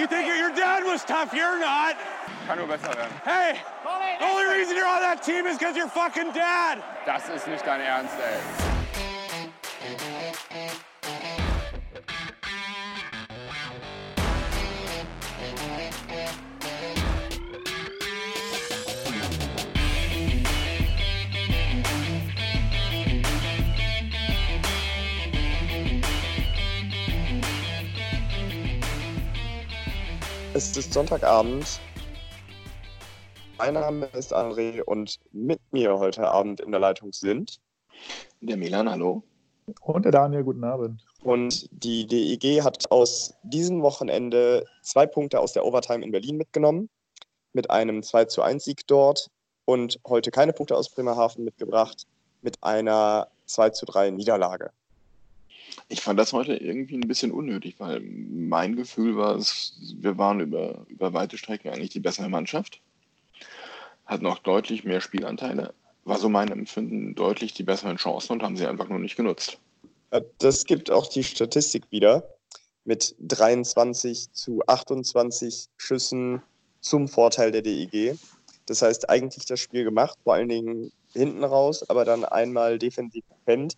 You think your dad was tough? You're not. Kann nur besser werden. Hey, the only reason you're on that team is because you're fucking dad. Das ist nicht dein Ernst, ey. Es ist Sonntagabend. Mein Name ist André und mit mir heute Abend in der Leitung sind Der Milan, hallo. Und der Daniel, guten Abend. und die DEG hat aus diesem Wochenende zwei Punkte aus der Overtime in Berlin mitgenommen, mit einem 2 zu 1 Sieg dort und heute keine Punkte aus Bremerhaven mitgebracht, mit einer 2 zu 3 Niederlage. Ich fand das heute irgendwie ein bisschen unnötig, weil mein Gefühl war, wir waren über, über weite Strecken eigentlich die bessere Mannschaft, hatten auch deutlich mehr Spielanteile, war so mein Empfinden deutlich die besseren Chancen und haben sie einfach nur nicht genutzt. Äh, Das gibt auch die Statistik wieder mit 23 zu 28 Schüssen zum Vorteil der DEG. Das heißt, eigentlich das Spiel gemacht, vor allen Dingen hinten raus, aber dann einmal defensiv gepennt.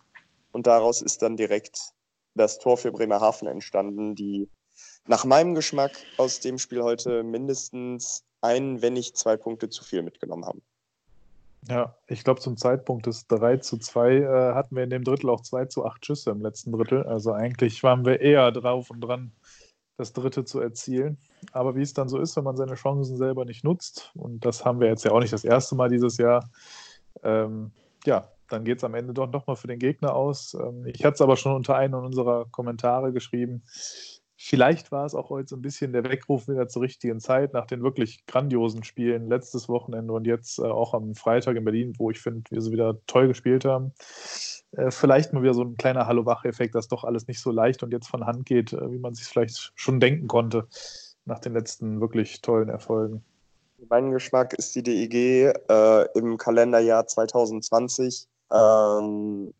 Und daraus ist dann direkt das Tor für Bremerhaven entstanden, die nach meinem Geschmack aus dem Spiel heute mindestens ein, wenn nicht zwei Punkte zu viel mitgenommen haben. Ja, ich glaube, zum Zeitpunkt des 3 zu 2 äh, hatten wir in dem Drittel auch 2 zu 8 Schüsse im letzten Drittel. Also eigentlich waren wir eher drauf und dran, das dritte zu erzielen. Aber wie es dann so ist, wenn man seine Chancen selber nicht nutzt, und das haben wir jetzt ja auch nicht das erste Mal dieses Jahr, ähm, ja, dann geht es am Ende doch nochmal für den Gegner aus. Ähm, ich hatte es aber schon unter einem unserer Kommentare geschrieben. Vielleicht war es auch heute so ein bisschen der Weckruf wieder zur richtigen Zeit nach den wirklich grandiosen Spielen letztes Wochenende und jetzt äh, auch am Freitag in Berlin, wo ich finde, wir sie wieder toll gespielt haben. Äh, vielleicht mal wieder so ein kleiner Hallo-Wach-Effekt, dass doch alles nicht so leicht und jetzt von Hand geht, äh, wie man sich vielleicht schon denken konnte nach den letzten wirklich tollen Erfolgen. Meinen Geschmack ist die DEG äh, im Kalenderjahr 2020 ähm,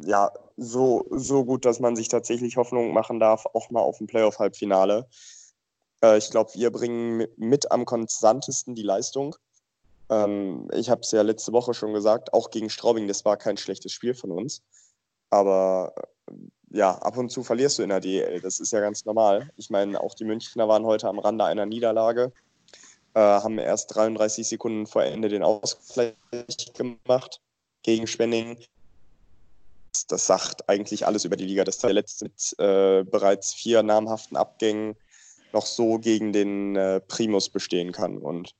ja so, so gut, dass man sich tatsächlich Hoffnung machen darf, auch mal auf ein Playoff-Halbfinale. Äh, ich glaube, wir bringen mit, am konstantesten die Leistung. Ähm, ich habe es ja letzte Woche schon gesagt, auch gegen Straubing, das war kein schlechtes Spiel von uns. Aber äh, ja, ab und zu verlierst du in der DEL, das ist ja ganz normal. Ich meine, auch die Münchner waren heute am Rande einer Niederlage äh, haben erst 33 Sekunden vor Ende den Ausgleich gemacht gegen Spenning. Das sagt eigentlich alles über die Liga, dass der letzte mit äh, bereits vier namhaften Abgängen noch so gegen den äh, Primus bestehen kann. Und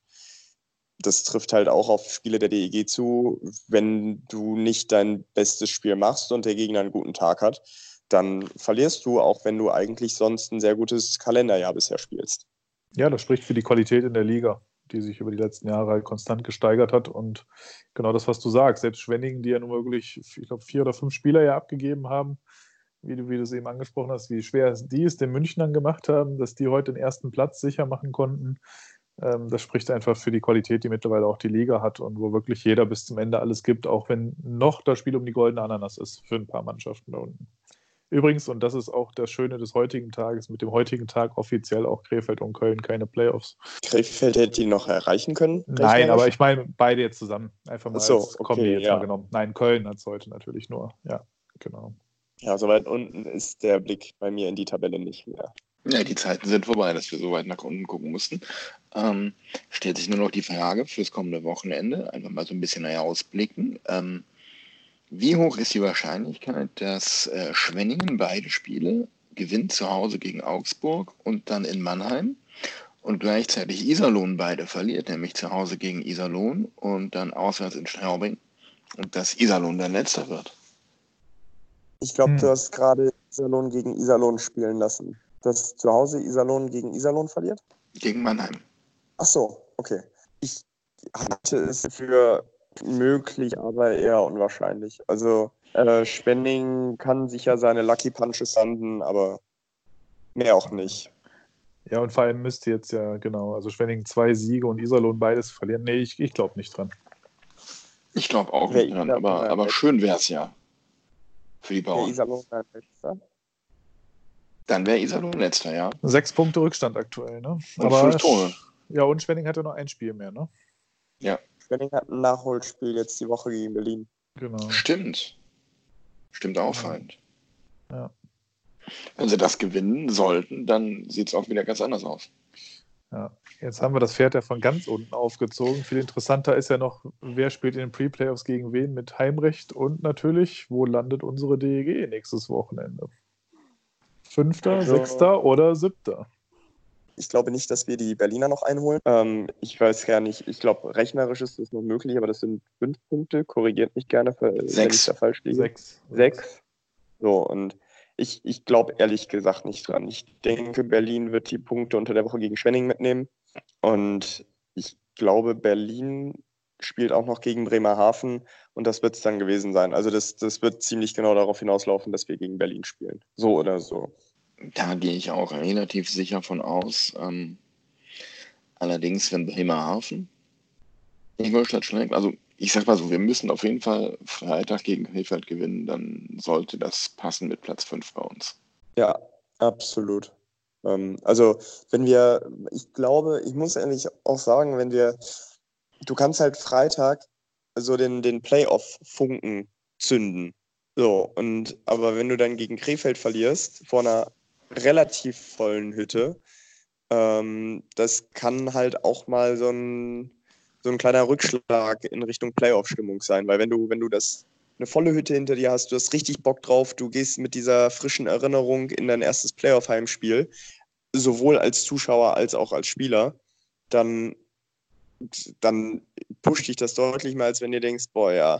das trifft halt auch auf Spiele der DEG zu. Wenn du nicht dein bestes Spiel machst und der Gegner einen guten Tag hat, dann verlierst du, auch wenn du eigentlich sonst ein sehr gutes Kalenderjahr bisher spielst. Ja, das spricht für die Qualität in der Liga, die sich über die letzten Jahre halt konstant gesteigert hat. Und genau das, was du sagst, selbst Schwenningen, die ja nun wirklich, ich glaube, vier oder fünf Spieler ja abgegeben haben, wie du, wie du es eben angesprochen hast, wie schwer die es den Münchnern gemacht haben, dass die heute den ersten Platz sicher machen konnten. Ähm, das spricht einfach für die Qualität, die mittlerweile auch die Liga hat und wo wirklich jeder bis zum Ende alles gibt, auch wenn noch das Spiel um die goldene Ananas ist für ein paar Mannschaften da unten. Übrigens, und das ist auch das Schöne des heutigen Tages, mit dem heutigen Tag offiziell auch Krefeld und Köln keine Playoffs. Krefeld hätte ihn noch erreichen können? Nein, aber ich meine beide jetzt zusammen. Einfach mal so, als Kombi okay, jetzt ja. mal genommen. Nein, Köln hat es heute natürlich nur. Ja, genau. Ja, so weit unten ist der Blick bei mir in die Tabelle nicht mehr. Ja, die Zeiten sind vorbei, dass wir so weit nach unten gucken mussten. Ähm, stellt sich nur noch die Frage fürs kommende Wochenende, einfach mal so ein bisschen näher ausblicken. Ähm, wie hoch ist die Wahrscheinlichkeit, dass äh, Schwenningen beide Spiele gewinnt zu Hause gegen Augsburg und dann in Mannheim und gleichzeitig Iserlohn beide verliert, nämlich zu Hause gegen Iserlohn und dann auswärts in Straubing und dass Iserlohn dann letzter wird? Ich glaube, Hm. du hast gerade Iserlohn gegen Iserlohn spielen lassen. Dass zu Hause Iserlohn gegen Iserlohn verliert? Gegen Mannheim. Ach so, okay. Ich halte es für möglich, aber eher unwahrscheinlich. Also äh, Spenning kann sicher seine Lucky Punches landen, aber mehr auch nicht. Ja, und vor allem müsste jetzt ja, genau, also Schwenningen zwei Siege und Iserlohn beides verlieren. Nee, ich, ich glaube nicht dran. Ich glaube auch Wer nicht dran, aber, dann aber schön wäre es ja. Für die Bauern. Iserlohn ein letzter. Dann wäre Iserlohn letzter, ja. Sechs Punkte Rückstand aktuell, ne? Und fünf Tore. Ja, und Schwenning hatte noch ein Spiel mehr, ne? Schwenning hat ein Nachholspiel jetzt die Woche gegen Berlin. Genau. Stimmt. Stimmt auffallend. Ja. Wenn sie das gewinnen sollten, dann sieht es auch wieder ganz anders aus. Ja. Jetzt haben wir das Pferd ja von ganz unten aufgezogen. Viel interessanter ist ja noch, wer spielt in den Pre-Playoffs gegen wen mit Heimrecht und natürlich, wo landet unsere DEG nächstes Wochenende? Fünfter, Also- Sechster oder Siebter? Ich glaube nicht, dass wir die Berliner noch einholen. Ähm, ich weiß gar nicht, ich glaube, rechnerisch ist das noch möglich, aber das sind fünf Punkte. Korrigiert mich gerne, für, wenn ich da falsch liege. Sechs. Sechs. So, und ich, ich glaube ehrlich gesagt nicht dran. Ich denke, Berlin wird die Punkte unter der Woche gegen Schwenning mitnehmen. Und ich glaube, Berlin spielt auch noch gegen Bremerhaven und das wird es dann gewesen sein. Also das, das wird ziemlich genau darauf hinauslaufen, dass wir gegen Berlin spielen. So oder so. Da gehe ich auch relativ sicher von aus. Ähm, allerdings, wenn Bremerhaven Ingolstadt schlägt, also ich sag mal so, wir müssen auf jeden Fall Freitag gegen Krefeld gewinnen, dann sollte das passen mit Platz 5 bei uns. Ja, absolut. Ähm, also, wenn wir, ich glaube, ich muss ehrlich auch sagen, wenn wir, du kannst halt Freitag so den, den Playoff-Funken zünden. So, und aber wenn du dann gegen Krefeld verlierst, vor einer relativ vollen Hütte, ähm, das kann halt auch mal so ein, so ein kleiner Rückschlag in Richtung Playoff-Stimmung sein, weil wenn du, wenn du das eine volle Hütte hinter dir hast, du hast richtig Bock drauf, du gehst mit dieser frischen Erinnerung in dein erstes Playoff-Heimspiel, sowohl als Zuschauer als auch als Spieler, dann, dann pusht dich das deutlich mehr, als wenn du denkst, boah, ja,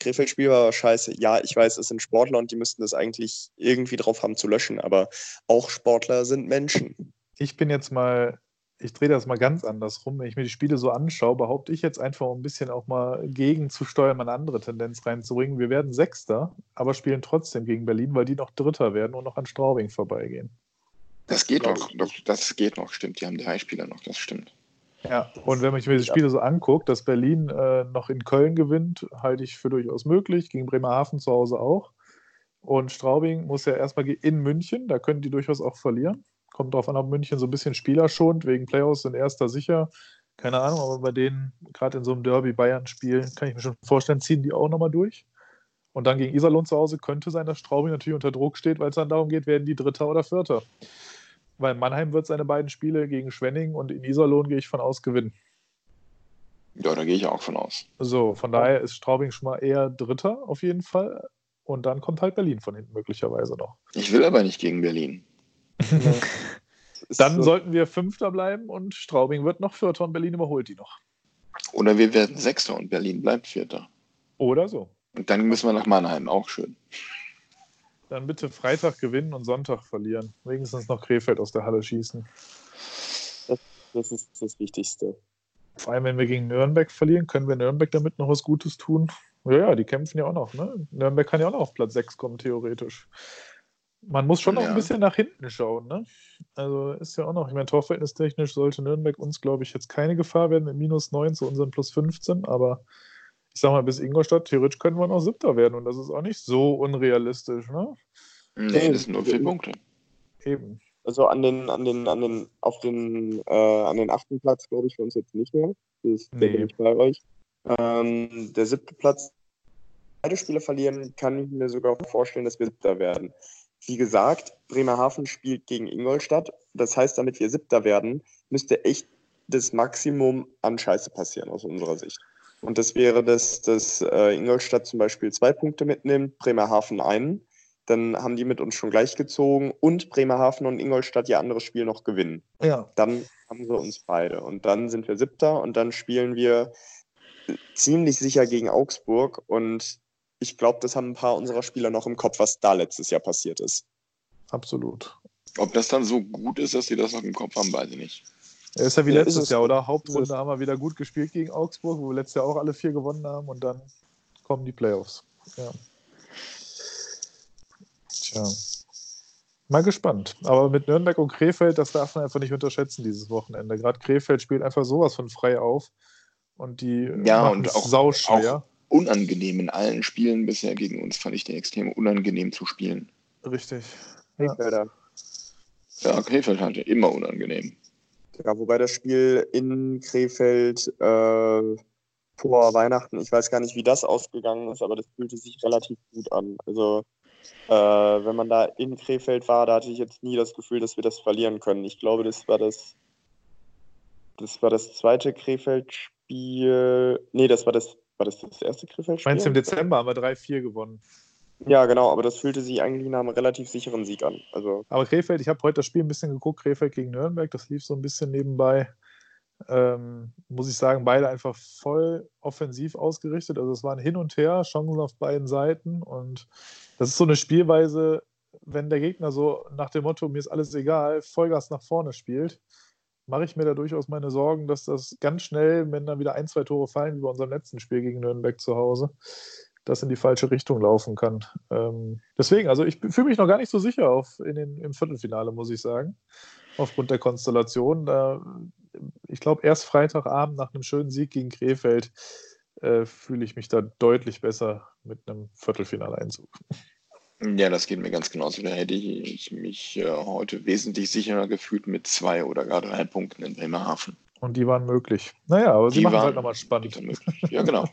Krefeld-Spiel war scheiße. Ja, ich weiß, es sind Sportler und die müssten das eigentlich irgendwie drauf haben zu löschen, aber auch Sportler sind Menschen. Ich bin jetzt mal, ich drehe das mal ganz andersrum. Wenn ich mir die Spiele so anschaue, behaupte ich jetzt einfach, um ein bisschen auch mal gegenzusteuern, mal eine andere Tendenz reinzubringen. Wir werden Sechster, aber spielen trotzdem gegen Berlin, weil die noch Dritter werden und noch an Straubing vorbeigehen. Das geht noch, doch, das geht noch, stimmt. Die haben drei Spieler noch, das stimmt. Ja, und wenn man sich mir die Spiele so anguckt, dass Berlin äh, noch in Köln gewinnt, halte ich für durchaus möglich, gegen Bremerhaven zu Hause auch. Und Straubing muss ja erstmal in München, da können die durchaus auch verlieren. Kommt darauf an, ob München so ein bisschen Spieler schont, wegen Playoffs sind erster sicher. Keine Ahnung, aber bei denen, gerade in so einem Derby-Bayern-Spiel, kann ich mir schon vorstellen, ziehen die auch nochmal durch. Und dann gegen Iserlohn zu Hause könnte sein, dass Straubing natürlich unter Druck steht, weil es dann darum geht, werden die Dritter oder Vierter. Weil Mannheim wird seine beiden Spiele gegen Schwenning und in Iserlohn gehe ich von aus gewinnen. Ja, da gehe ich auch von aus. So, von daher ist Straubing schon mal eher Dritter auf jeden Fall. Und dann kommt halt Berlin von hinten möglicherweise noch. Ich will aber nicht gegen Berlin. Dann so- sollten wir Fünfter bleiben und Straubing wird noch Vierter und Berlin überholt die noch. Oder wir werden Sechster und Berlin bleibt Vierter. Oder so. Und dann müssen wir nach Mannheim, auch schön. Dann bitte Freitag gewinnen und Sonntag verlieren. Wenigstens noch Krefeld aus der Halle schießen. Das ist das Wichtigste. Vor allem, wenn wir gegen Nürnberg verlieren, können wir Nürnberg damit noch was Gutes tun. Ja, ja, die kämpfen ja auch noch. Ne? Nürnberg kann ja auch noch auf Platz 6 kommen, theoretisch. Man muss schon noch Ja. ein bisschen nach hinten schauen. Ne? Also ist ja auch noch, ich meine, torverhältnistechnisch sollte Nürnberg uns, glaube ich, jetzt keine Gefahr werden mit minus 9 zu unseren plus 15. Aber ich sag mal, bis Ingolstadt, theoretisch können wir noch Siebter werden. Und das ist auch nicht so unrealistisch. Ne? Nee, das sind nur vier Punkte. Eben. Also an den, an den, an den, auf den, äh, an den achten Platz glaube ich für uns jetzt nicht mehr. Das da Nee. bin ich bei euch. Ähm, der siebte Platz, beide Spiele verlieren, kann ich mir sogar vorstellen, dass wir siebter werden. Wie gesagt, Bremerhaven spielt gegen Ingolstadt. Das heißt, damit wir siebter werden, müsste echt das Maximum an Scheiße passieren aus unserer Sicht. Und das wäre, dass, dass äh, Ingolstadt zum Beispiel zwei Punkte mitnimmt, Bremerhaven einen. Dann haben die mit uns schon gleichgezogen und Bremerhaven und Ingolstadt ihr anderes Spiel noch gewinnen. Ja. Dann haben wir uns beide. Und dann sind wir Siebter und dann spielen wir ziemlich sicher gegen Augsburg. Und ich glaube, das haben ein paar unserer Spieler noch im Kopf, was da letztes Jahr passiert ist. Absolut. Ob das dann so gut ist, dass sie das noch im Kopf haben, weiß ich nicht. Er ist ja wie Ja, letztes es. Jahr, oder? Hauptrunde haben wir wieder gut gespielt gegen Augsburg, wo wir letztes Jahr auch alle vier gewonnen haben und dann kommen die Playoffs. Ja. Tja. Mal gespannt. Aber mit Nürnberg und Krefeld, das darf man einfach nicht unterschätzen dieses Wochenende. Gerade Krefeld spielt einfach sowas von frei auf. Und die Ja, machen und auch- sauschwer. Unangenehm in allen Spielen bisher gegen uns fand ich die extrem unangenehm zu spielen. Richtig. Ja. Krefelder. Ja, Krefeld hatte immer unangenehm. Ja, wobei das Spiel in Krefeld äh, vor Weihnachten, ich weiß gar nicht, wie das ausgegangen ist, aber das fühlte sich relativ gut an. Also äh, wenn man da in Krefeld war, da hatte ich jetzt nie das Gefühl, dass wir das verlieren können. Ich glaube, das war das, das war das zweite Krefeld-Spiel. Nee, das war das, war das das erste Krefeld-Spiel? Meinst du, im Dezember haben wir 3-4 gewonnen? Ja, genau, aber das fühlte sich eigentlich nach einem relativ sicheren Sieg an. Also, Aber Krefeld, ich habe heute das Spiel ein bisschen geguckt, Krefeld gegen Nürnberg, das lief so ein bisschen nebenbei. Ähm, muss ich sagen, beide einfach voll offensiv ausgerichtet. Also es waren hin und her, Chancen auf beiden Seiten. Und das ist so eine Spielweise, wenn der Gegner so nach dem Motto, mir ist alles egal, Vollgas nach vorne spielt, mache ich mir da durchaus meine Sorgen, dass das ganz schnell, wenn dann wieder ein, zwei Tore fallen, wie bei unserem letzten Spiel gegen Nürnberg zu Hause, das in die falsche Richtung laufen kann. Ähm, deswegen, also ich fühle mich noch gar nicht so sicher auf in den, im Viertelfinale, muss ich sagen, aufgrund der Konstellation. Da, ich glaube, erst Freitagabend nach einem schönen Sieg gegen Krefeld äh, fühle ich mich da deutlich besser mit einem Viertelfinaleinzug. Ja, das geht mir ganz genauso. Da hätte ich mich äh, heute wesentlich sicherer gefühlt mit zwei oder gar drei Punkten in Bremerhaven. Und die waren möglich. Naja, aber sie Die machen es waren halt nochmal spannend. Ja, genau.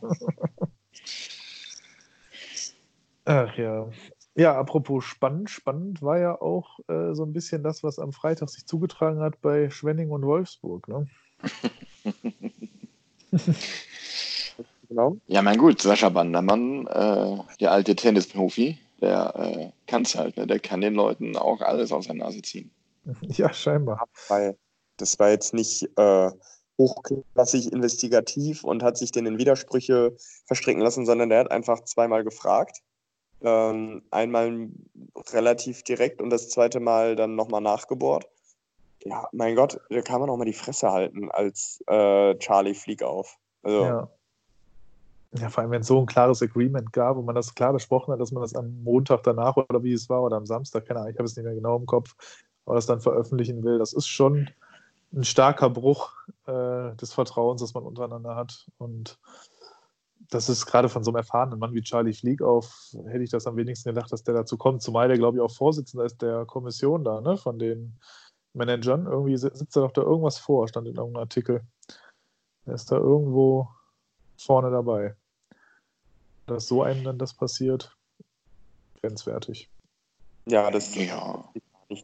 Ach ja. Ja, apropos spannend, spannend war ja auch äh, so ein bisschen das, was am Freitag sich zugetragen hat bei Schwenning und Wolfsburg. Ne? genau. Ja, mein gut, Sascha Bandermann, äh, der alte Tennisprofi, der äh, kann es halt. Ne? Der kann den Leuten auch alles aus der Nase ziehen. Ja, scheinbar. Weil das war jetzt nicht äh, hochklassig investigativ und hat sich denn in Widersprüche verstricken lassen, sondern der hat einfach zweimal gefragt. Ähm, einmal relativ direkt und das zweite Mal dann nochmal nachgebohrt. Ja, mein Gott, da kann man auch mal die Fresse halten als äh, Charlie Flieg auf. Also, Ja. Ja, vor allem, wenn es so ein klares Agreement gab und man das klar besprochen hat, dass man das am Montag danach oder wie es war oder am Samstag, keine Ahnung, ich habe es nicht mehr genau im Kopf, aber das dann veröffentlichen will, das ist schon ein starker Bruch äh, des Vertrauens, das man untereinander hat. Und das ist gerade von so einem erfahrenen Mann wie Charlie Flieg auf, hätte ich das am wenigsten gedacht, dass der dazu kommt, zumal der, glaube ich, auch Vorsitzender ist der Kommission da, ne, von den Managern. Irgendwie si- sitzt da doch da irgendwas vor, stand in irgendeinem Artikel. Der ist da irgendwo vorne dabei. Dass so einem dann das passiert, grenzwertig. ja, das Ja.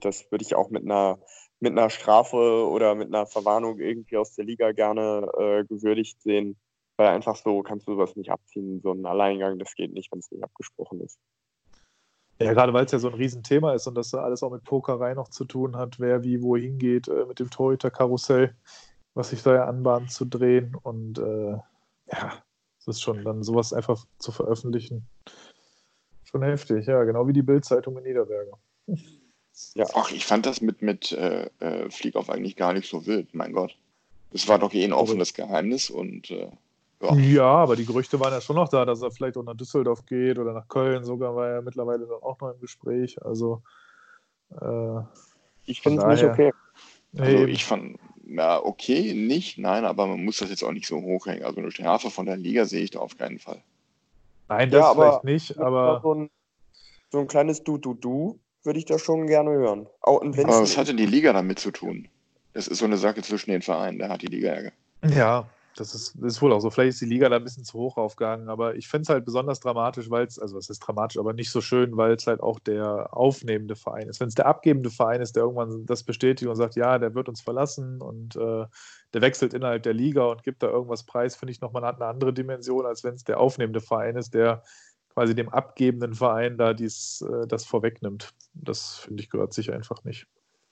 Das würde ich auch mit einer, mit einer Strafe oder mit einer Verwarnung irgendwie aus der Liga gerne äh, gewürdigt sehen. Weil einfach so kannst du sowas nicht abziehen. So ein Alleingang, das geht nicht, wenn es nicht abgesprochen ist. Ja, gerade weil es ja so ein Riesenthema ist und das alles auch mit Pokerei noch zu tun hat, wer wie wo hingeht, äh, mit dem Torhüter-Karussell, was sich da ja anbahnt zu drehen. Und äh, ja, es ist schon dann sowas einfach zu veröffentlichen. Schon heftig, ja, genau wie die Bild-Zeitung in Niederberger. Ach, ich fand das mit, mit äh, äh, Fliegauf eigentlich gar nicht so wild, mein Gott. Es war doch eh ein offenes Geheimnis und äh, ja. Ja, aber die Gerüchte waren ja schon noch da, dass er vielleicht auch nach Düsseldorf geht oder nach Köln sogar, war er mittlerweile dann auch noch im Gespräch. Also, äh, Ich finde es nicht okay. Also nee, ich fand, na okay, nicht, nein, aber man muss das jetzt auch nicht so hochhängen. Also eine Strafe von der Liga sehe ich da auf keinen Fall. nein, das Ja, aber- vielleicht nicht, aber so, ein, so ein kleines Du-Du-Du würde ich da schon gerne hören. Auch, und Aber was hatte die Liga damit zu tun? Das ist so eine Sache zwischen den Vereinen, da hat die Liga Ärger. Ja, das ist, das ist wohl auch so. Vielleicht ist die Liga da ein bisschen zu hoch aufgegangen, aber ich finde es halt besonders dramatisch, weil es, also es ist dramatisch, aber nicht so schön, weil es halt auch der aufnehmende Verein ist. Wenn es der abgebende Verein ist, der irgendwann das bestätigt und sagt, ja, der wird uns verlassen und äh, der wechselt innerhalb der Liga und gibt da irgendwas preis, finde ich nochmal eine andere Dimension, als wenn es der aufnehmende Verein ist, der quasi dem abgebenden Verein da dies, äh, das vorwegnimmt. Das finde ich gehört sich einfach nicht.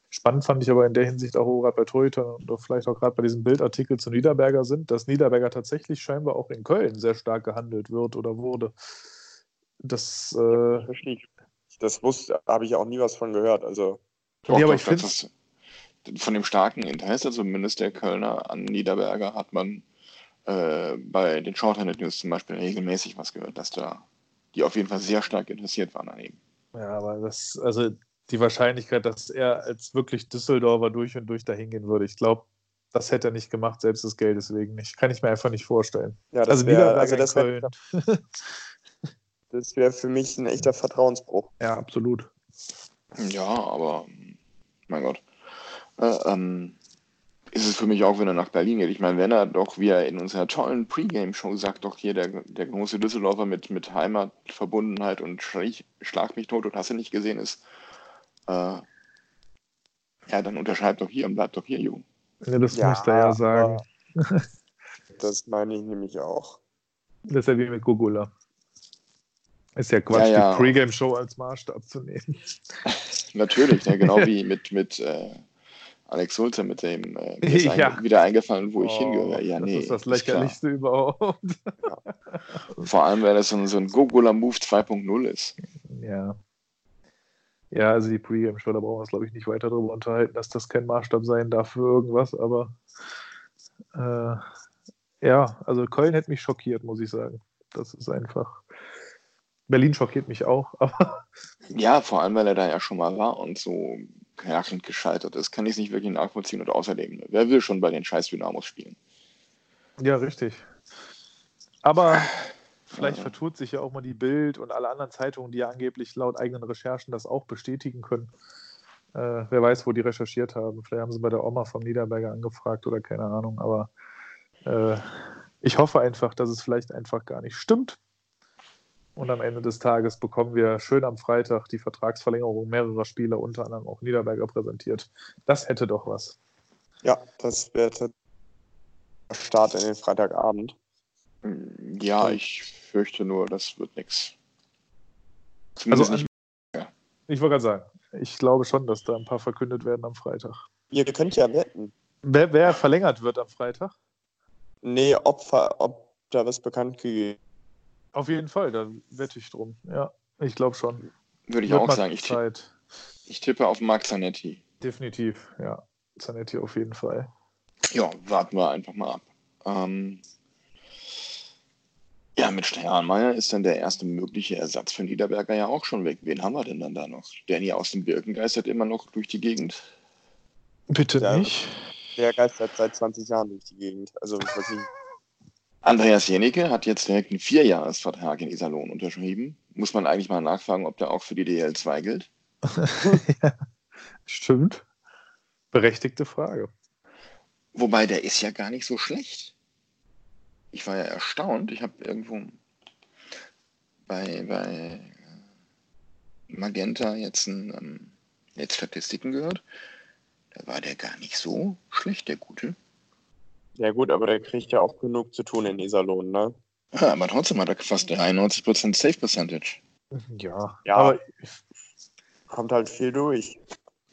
Spannend fand ich aber in der Hinsicht auch gerade bei Torhütern und vielleicht auch gerade bei diesem Bildartikel zu Niederberger sind, dass Niederberger tatsächlich scheinbar auch in Köln sehr stark gehandelt wird oder wurde. Das, äh, ich. Das wusste, habe ich auch nie was von gehört. Also, Doch, Nee, aber doch, ich ist, von dem starken Interesse zumindest der Kölner an Niederberger hat man äh, bei den Shorthanded News zum Beispiel regelmäßig was gehört, dass da die auf jeden Fall sehr stark interessiert waren an ihm. ja, aber das, also die Wahrscheinlichkeit, dass er als wirklich Düsseldorfer durch und durch dahin gehen würde, ich glaube, das hätte er nicht gemacht, selbst das Geld deswegen nicht. Kann ich mir einfach nicht vorstellen. ja, das Also wäre Niederberger also das wär, das wär für mich ein echter Vertrauensbruch. Ja, absolut. Ja, aber mein Gott, äh, ähm, ist es für mich auch, wenn er nach Berlin geht. Ich meine, wenn er doch, wie er in unserer tollen Pre-Game-Show sagt, doch hier der, der große Düsseldorfer mit, mit Heimatverbundenheit und Schlag, Schlag mich tot und hast du nicht gesehen ist, äh, ja, dann unterschreibt doch hier und bleibt doch hier, Jung. Ja, das müsste er ja sagen. Das meine ich nämlich auch. Das ist ja wie mit Gugula. Ist ja Quatsch, Ja, ja. die Pre-Game-Show als Maßstab zu nehmen. Natürlich, ne, genau wie mit, mit äh, Alex Sulzer, mit dem äh, mir ist Ja. ein, wieder eingefallen, wo ich Oh, hingehöre. Ja, das nee. ist das lächerlichste überhaupt. Vor allem, weil das so ein, so ein Gogula-Move 2.0 ist. Ja. Ja, also die Pre-Game-Show, da brauchen wir uns, glaube ich, nicht weiter darüber unterhalten, dass das kein Maßstab sein darf für irgendwas, aber äh, ja, also Köln hätte mich schockiert, muss ich sagen. Das ist einfach. Berlin schockiert mich auch, aber Ja, vor allem, weil er da ja schon mal war und so krachend gescheitert ist, kann ich es nicht wirklich nachvollziehen. Und außerdem, wer will schon bei den scheiß Dynamos spielen? ja, richtig. Aber vielleicht vertut sich ja auch mal die Bild und alle anderen Zeitungen, die ja angeblich laut eigenen Recherchen das auch bestätigen können. Äh, wer weiß, wo die recherchiert haben. Vielleicht haben sie bei der Oma vom Niederberger angefragt oder keine Ahnung. Aber äh, ich hoffe einfach, dass es vielleicht einfach gar nicht stimmt. Und am Ende des Tages bekommen wir schön am Freitag die Vertragsverlängerung mehrerer Spieler, unter anderem auch Niederberger präsentiert. Das hätte doch was. Ja, das wäre der Start in den Freitagabend. Ja, ich fürchte nur, das wird nichts. Also nicht. ich wollte gerade sagen, ich glaube schon, dass da ein paar verkündet werden am Freitag. Ihr könnt ja wetten. Wer, wer verlängert wird am Freitag? Nee, ob, ob da was bekannt gegeben Auf jeden Fall, da wette ich drum. Ja, ich glaube schon. Würde ich Wird auch sagen. Ich, ti- Zeit. ich tippe auf Marc Zanetti. Definitiv, ja. Zanetti auf jeden Fall. Ja, warten wir einfach mal ab. Ähm, ja, mit Steinmeier ist dann der erste mögliche Ersatz für Niederberger ja auch schon weg. Wen haben wir denn dann da noch? Danny aus dem Birken geistert immer noch durch die Gegend. Bitte Ja. nicht. Der geistert seit 20 Jahren durch die Gegend. Also wirklich. Andreas Jenicke hat jetzt direkt einen Vierjahresvertrag in Iserlohn unterschrieben. Muss man eigentlich mal nachfragen, ob der auch für die DL2 gilt? ja, stimmt. Berechtigte Frage. Wobei, der ist ja gar nicht so schlecht. Ich war ja erstaunt. Ich habe irgendwo bei, bei Magenta jetzt, ein, ähm, jetzt Statistiken gehört. Da war der gar nicht so schlecht, der Gute. Ja gut, aber der kriegt ja auch genug zu tun in Iserlohn, ne? Ja, aber trotzdem hat er fast 93% Safe Percentage. Ja, Ja. aber Kommt halt viel durch.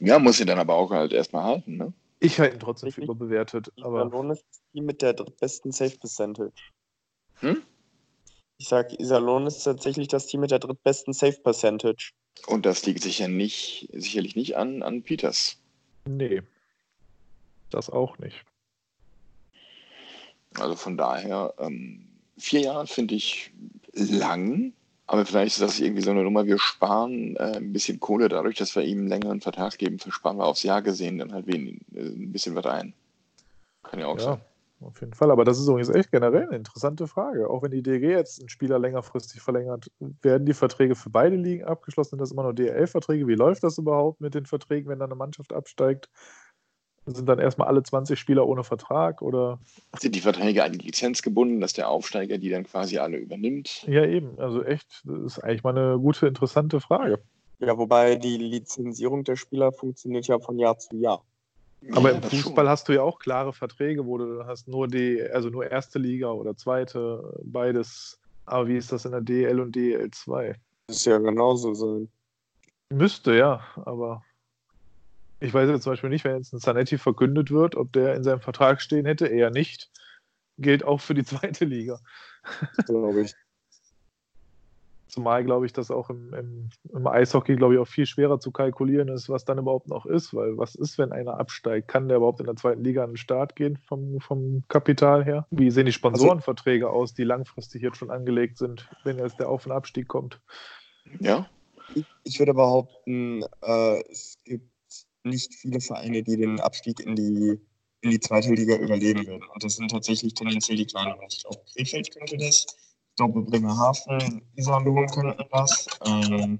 Ja, muss sie dann aber auch halt erstmal halten, ne? Ich halte ihn trotzdem für überbewertet. Aber Iserlohn ist das Team mit der drittbesten Safe Percentage. Hm? Ich sag, Iserlohn ist tatsächlich das Team mit der drittbesten Safe Percentage. Und das liegt sicher nicht, sicherlich nicht an, an Peters. nee. Das auch nicht. Also von daher, ähm, vier Jahre finde ich lang, aber vielleicht ist das irgendwie so eine Nummer, wir sparen äh, ein bisschen Kohle dadurch, dass wir ihm einen längeren Vertrag geben, versparen wir aufs Jahr gesehen dann halt wen, äh, ein bisschen was ein. Kann ja auch Ja, sein. auf jeden Fall. Aber das ist übrigens echt generell eine interessante Frage. Auch wenn die DG jetzt einen Spieler längerfristig verlängert, werden die Verträge für beide Ligen abgeschlossen? Sind das immer nur DL-Verträge? Wie läuft das überhaupt mit den Verträgen, wenn dann eine Mannschaft absteigt? Sind dann erstmal alle 20 Spieler ohne Vertrag oder? Sind die Verträge an die Lizenz gebunden, dass der Aufsteiger die dann quasi alle übernimmt? Ja, eben. Also echt, das ist eigentlich mal eine gute, interessante Frage. Ja, wobei die Lizenzierung der Spieler funktioniert ja von Jahr zu Jahr. Aber Ja, im Fußball schon. hast du ja auch klare Verträge, wo du hast nur die, also nur erste Liga oder zweite, beides. Aber wie ist das in der DL und DL2? Das ist ja genauso sein. Müsste, ja, aber ich weiß jetzt zum Beispiel nicht, wenn jetzt ein Zanetti verkündet wird, ob der in seinem Vertrag stehen hätte, eher nicht. Gilt auch für die zweite Liga. glaube ich. Zumal, glaube ich, das auch im, im, im Eishockey, glaube ich, auch viel schwerer zu kalkulieren ist, was dann überhaupt noch ist. Weil was ist, wenn einer absteigt? Kann der überhaupt in der zweiten Liga an den Start gehen vom, vom Kapital her? Wie sehen die Sponsorenverträge aus, die langfristig jetzt schon angelegt sind, wenn jetzt der Auf- und Abstieg kommt? Ja, Ich, ich würde behaupten, äh, es gibt nicht viele Vereine, die den Abstieg in die, in die zweite Liga überleben würden. Und das sind tatsächlich tendenziell die kleineren. Ich glaube, Krefeld könnte das. Ich glaube, Bremerhaven, Iserlohn könnten das. Ähm,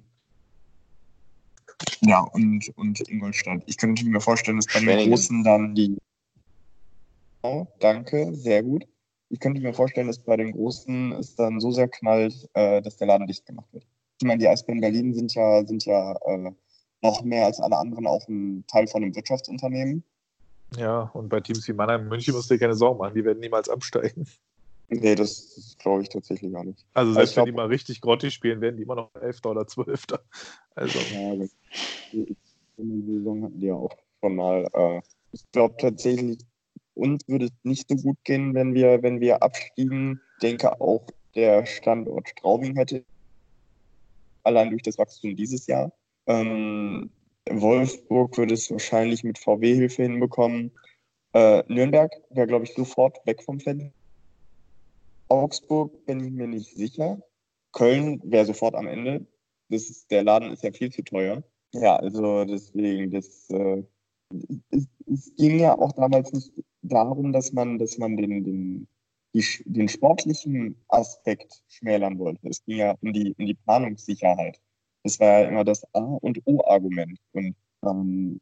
Ja, und, und Ingolstadt. Ich könnte mir vorstellen, dass bei den. Großen dann die. Oh, danke, sehr gut. Ich könnte mir vorstellen, dass bei den Großen es dann so sehr knallt, äh, dass der Laden dicht gemacht wird. Ich meine, die Eisbären Berlin sind ja, sind ja äh, noch mehr als alle anderen auch ein Teil von einem Wirtschaftsunternehmen. Ja, und bei Teams wie Mannheim München musst du dir keine Sorgen machen, die werden niemals absteigen. Nee, das, das glaube ich tatsächlich gar nicht. Also ich selbst wenn glaub- die mal richtig grottig spielen, werden die immer noch Elfter oder Zwölfter. Also, Ja, das, die die Saison hatten die ja auch schon mal. Äh, ich glaube tatsächlich, uns würde es nicht so gut gehen, wenn wir, wenn wir abstiegen. Ich denke auch, der Standort Straubing hätte allein durch das Wachstum dieses Jahr. Ähm, Wolfsburg würde es wahrscheinlich mit VW-Hilfe hinbekommen. Äh, Nürnberg wäre, glaube ich, sofort weg vom Feld. Augsburg bin ich mir nicht sicher. Köln wäre sofort am Ende. Das ist, der Laden ist ja viel zu teuer. Ja, also deswegen, das, äh, es, es ging ja auch damals nicht darum, dass man, dass man den, den, die, den sportlichen Aspekt schmälern wollte. Es ging ja um die, um die Planungssicherheit. Das war ja immer das A- und O-Argument. Und ähm,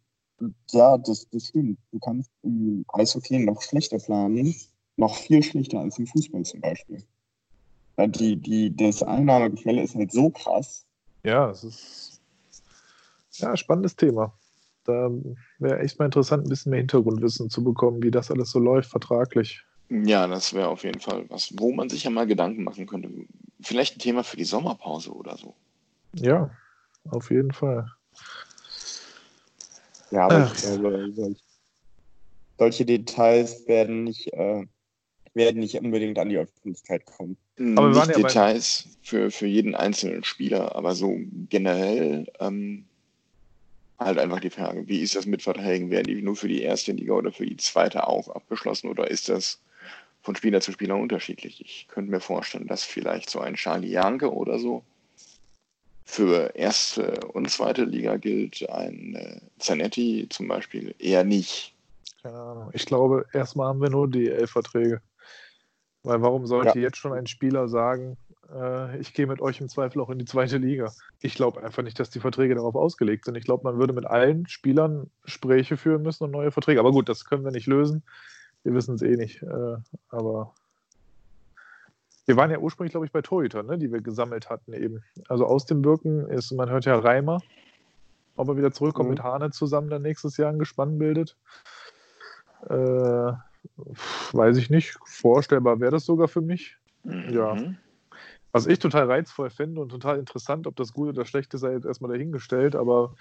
ja, das, das stimmt. Du kannst im Eishockey noch schlechter planen, noch viel schlechter als im Fußball zum Beispiel. Weil Die, die, das Einnahmegefälle ist halt so krass. ja, es ist ja spannendes Thema. Da wäre echt mal interessant, ein bisschen mehr Hintergrundwissen zu bekommen, wie das alles so läuft, vertraglich. Ja, das wäre auf jeden Fall was, wo man sich ja mal Gedanken machen könnte. Vielleicht ein Thema für die Sommerpause oder so. Ja, auf jeden Fall. Ja, aber Ach. ich glaube, solch, solche Details werden nicht, äh, werden nicht unbedingt an die Öffentlichkeit kommen. Aber wir Nicht ja Details für, für jeden einzelnen Spieler, aber so generell ähm, halt einfach die Frage, wie ist das mit Verträgen? Werden die nur für die erste Liga oder für die zweite auch abgeschlossen oder ist das von Spieler zu Spieler unterschiedlich? Ich könnte mir vorstellen, dass vielleicht so ein Charlie Janke oder so für erste und zweite Liga gilt, ein äh, Zanetti zum Beispiel eher nicht. Keine Ahnung. Ich glaube, erstmal haben wir nur DL-Verträge. Weil warum sollte Ja. jetzt schon ein Spieler sagen, äh, ich gehe mit euch im Zweifel auch in die zweite Liga? Ich glaube einfach nicht, dass die Verträge darauf ausgelegt sind. Ich glaube, man würde mit allen Spielern Gespräche führen müssen und neue Verträge. Aber gut, das können wir nicht lösen. Wir wissen es eh nicht. Äh, aber wir waren ja ursprünglich, glaube ich, bei Torhüter, ne, die wir gesammelt hatten eben. Also aus dem Birken ist, man hört ja Reimer, ob er wieder zurückkommt Mhm. mit Hane zusammen dann nächstes Jahr ein Gespann bildet. Äh, weiß ich nicht. Vorstellbar wäre das sogar für mich. Ja. Mhm. Was ich total reizvoll fände und total interessant, ob das gut oder schlecht ist, sei jetzt erstmal dahingestellt, aber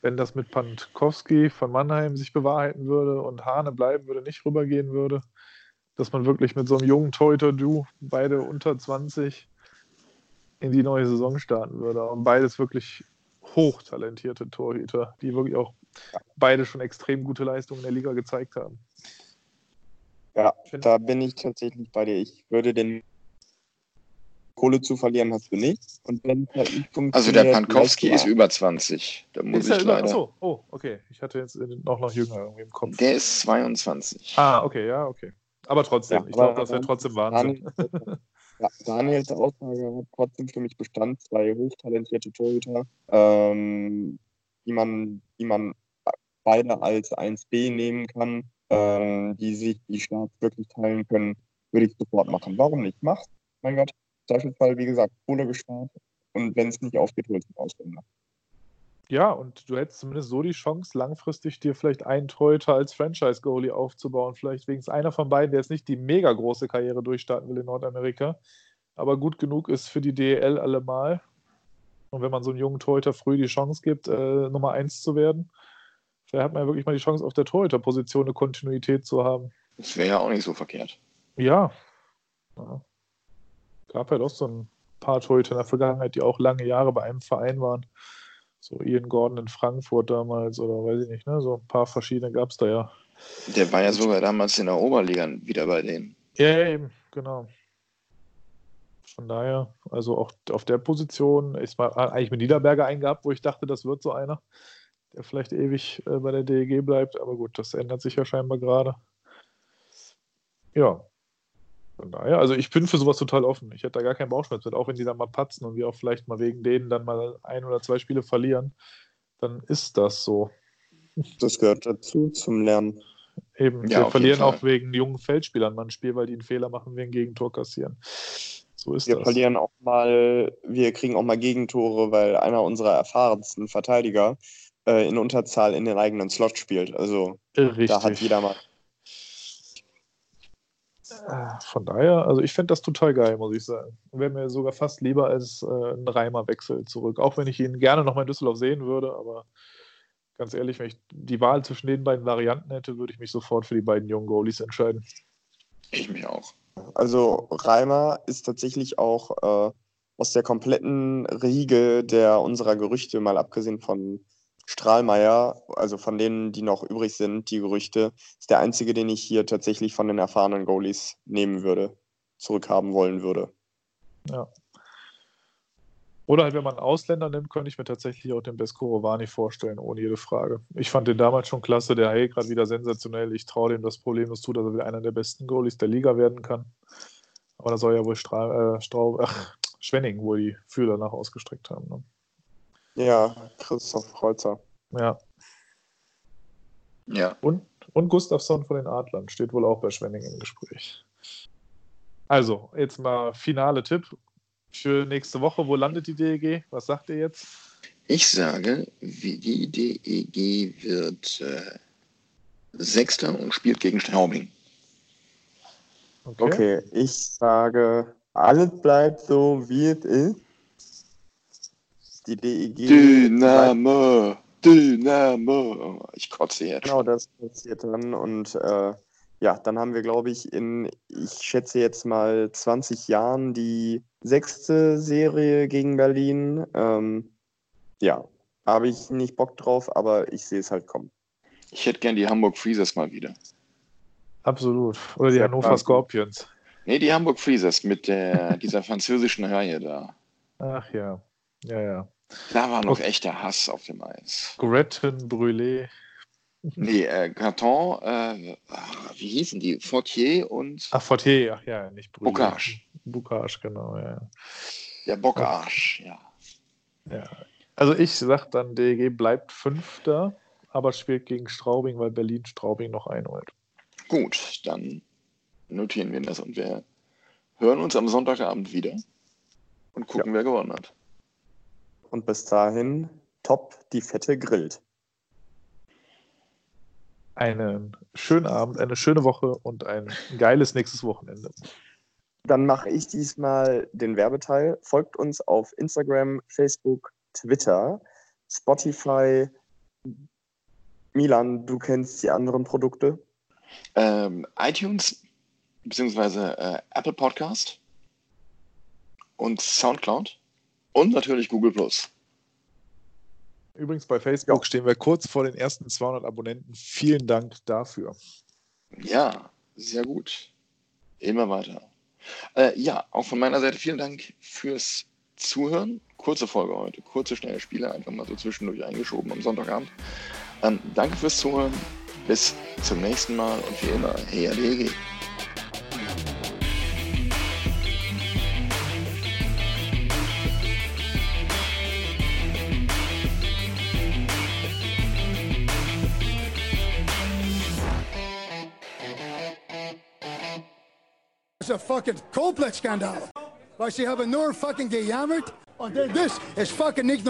wenn das mit Pankowski von Mannheim sich bewahrheiten würde und Hane bleiben würde, nicht rübergehen würde, dass man wirklich mit so einem jungen Torhüter, du, beide unter 20, in die neue Saison starten würde. Und beides wirklich hochtalentierte Torhüter, die wirklich auch beide schon extrem gute Leistungen in der Liga gezeigt haben. Ja, Find- da bin ich tatsächlich bei dir. Ich würde den Kohle zu verlieren hast du nicht. Und wenn halt nicht Also der Pankowski ist über 20. Da muss Ist ich über, leider. achso, oh, okay. Ich hatte jetzt noch, noch jünger irgendwie im Kopf. Der ist 22. Ah, okay, ja, okay. Aber trotzdem, Ja, ich glaube, das wäre trotzdem Wahnsinn. Daniel, ja, Daniels Aussage hat trotzdem für mich Bestand. Zwei hochtalentierte Torhüter, ähm, die, man, die man beide als 1B nehmen kann, ähm, die sich die Starts wirklich teilen können, würde ich sofort machen. Warum nicht? Mach's. Mein Gott. Zweifelsfall, wie gesagt, Kohle gespart. Und wenn es nicht aufgeht, holst du Ausländer. Ja, und du hättest zumindest so die Chance, langfristig dir vielleicht einen Torhüter als Franchise-Goalie aufzubauen. Vielleicht wenigstens einer von beiden, der jetzt nicht die mega große Karriere durchstarten will in Nordamerika, aber gut genug ist für die DEL allemal. Und wenn man so einem jungen Torhüter früh die Chance gibt, äh, Nummer eins zu werden, vielleicht hat man ja wirklich mal die Chance, auf der Torhüterposition eine Kontinuität zu haben. Das wäre ja auch nicht so verkehrt. Ja. ja. Gab halt auch so ein paar Torhüter in der Vergangenheit, die auch lange Jahre bei einem Verein waren. So Ian Gordon in Frankfurt damals oder weiß ich nicht, ne? So ein paar verschiedene gab es da ja. Der war ja sogar damals in der Oberliga wieder bei denen. Ja, ja, eben, genau. Von daher, also auch auf der Position ist mal eigentlich mit Niederberger eingehabt, wo ich dachte, das wird so einer, der vielleicht ewig äh, bei der DEG bleibt. Aber gut, das ändert sich ja scheinbar gerade. Ja. Von daher, also ich bin für sowas total offen. Ich hätte da gar keinen Bauchschmerz mit, auch wenn die dann mal patzen und wir auch vielleicht mal wegen denen dann mal ein oder zwei Spiele verlieren. dann ist das so. Das gehört dazu zum Lernen. Eben, Ja, wir verlieren auch wegen jungen Feldspielern mal ein Spiel, weil die einen Fehler machen, wir ein Gegentor kassieren. So ist Wir das. verlieren auch mal, wir kriegen auch mal Gegentore, weil einer unserer erfahrensten Verteidiger äh, in Unterzahl in den eigenen Slot spielt. Also Richtig. da hat jeder mal. Äh, Von daher, also ich fände das total geil, muss ich sagen. Wäre mir sogar fast lieber als äh, ein Reimer-Wechsel zurück. Auch wenn ich ihn gerne noch mal in Düsseldorf sehen würde, aber ganz ehrlich, wenn ich die Wahl zwischen den beiden Varianten hätte, würde ich mich sofort für die beiden jungen Goalies entscheiden. Ich mich auch. Also Reimer ist tatsächlich auch äh, aus der kompletten Riege der unserer Gerüchte, mal abgesehen von Strahlmeier, also von denen, die noch übrig sind, die Gerüchte, ist der einzige, den ich hier tatsächlich von den erfahrenen Goalies nehmen würde, zurückhaben wollen würde. Oder halt, wenn man einen Ausländer nimmt, könnte ich mir tatsächlich auch den Besko Rovani vorstellen, ohne jede Frage. Ich fand den damals schon klasse, der hey gerade wieder sensationell. Ich traue dem das problemlos zu, dass er wieder einer der besten Goalies der Liga werden kann. Aber da soll ja wohl Stra äh, Straub, ach, Schwenning wohl die Fühler nach ausgestreckt haben. Ne? Ja, Christoph Kreuzer. Ja. Ja. Und, und Gustafsson von den Adlern steht wohl auch bei Schwenning im Gespräch. Also, jetzt mal finale Tipp für nächste Woche. Wo landet die DEG? Was sagt ihr jetzt? Ich sage, wie die DEG wird äh, Sechster und spielt gegen Straubing. Okay, ich sage, alles bleibt so, wie es ist. Die DEG. Dynamo! Dynamo! Ich kotze jetzt. Genau, das passiert dann. Und äh, ja, dann haben wir, glaube ich, in, ich schätze jetzt mal 20 Jahren die sechste Serie gegen Berlin. Ähm, ja, habe ich nicht Bock drauf, aber ich sehe es halt kommen. Ich hätte gern die Hamburg Freezers mal wieder. Absolut. Oder die Hannover klar. Scorpions. Nee, die Hamburg Freezers mit der, dieser französischen Reihe da. Ach ja. Ja, ja. Da war noch Okay. echter Hass auf dem Eis. Gretten Brûlé. Nee, äh, Carton, äh, wie hießen die? Fortier und Ach, Fortier. Ach ja, nicht Brûlé. Bocage. Bocage, genau, ja. der Bockarsch. Ja. Also ich sag dann, DEG bleibt Fünfter, aber spielt gegen Straubing, weil Berlin Straubing noch einholt. Gut, dann notieren wir das und wir hören uns am Sonntagabend wieder und gucken, wer gewonnen hat. Und bis dahin, top, die Fette grillt. Einen schönen Abend, eine schöne Woche und ein geiles nächstes Wochenende. Dann mache ich diesmal den Werbeteil. Folgt uns auf Instagram, Facebook, Twitter, Spotify. Milan, du kennst die anderen Produkte. Ähm, iTunes beziehungsweise äh, Apple Podcast und Soundcloud und natürlich Google Plus. Übrigens bei Facebook Ja. stehen wir kurz vor den ersten 200 Abonnenten. Vielen Dank dafür. Ja, sehr gut. Immer weiter. Äh, ja, auch von meiner Seite vielen Dank fürs Zuhören. Kurze Folge heute, kurze, schnelle Spiele, einfach mal so zwischendurch eingeschoben am Sonntagabend. Ähm, danke fürs Zuhören. Bis zum nächsten Mal und wie immer, hey, ADG. Is een fucking compleet schandaal. Waar ze hebben nur fucking gejammerd. Oh, en dit is fucking niet.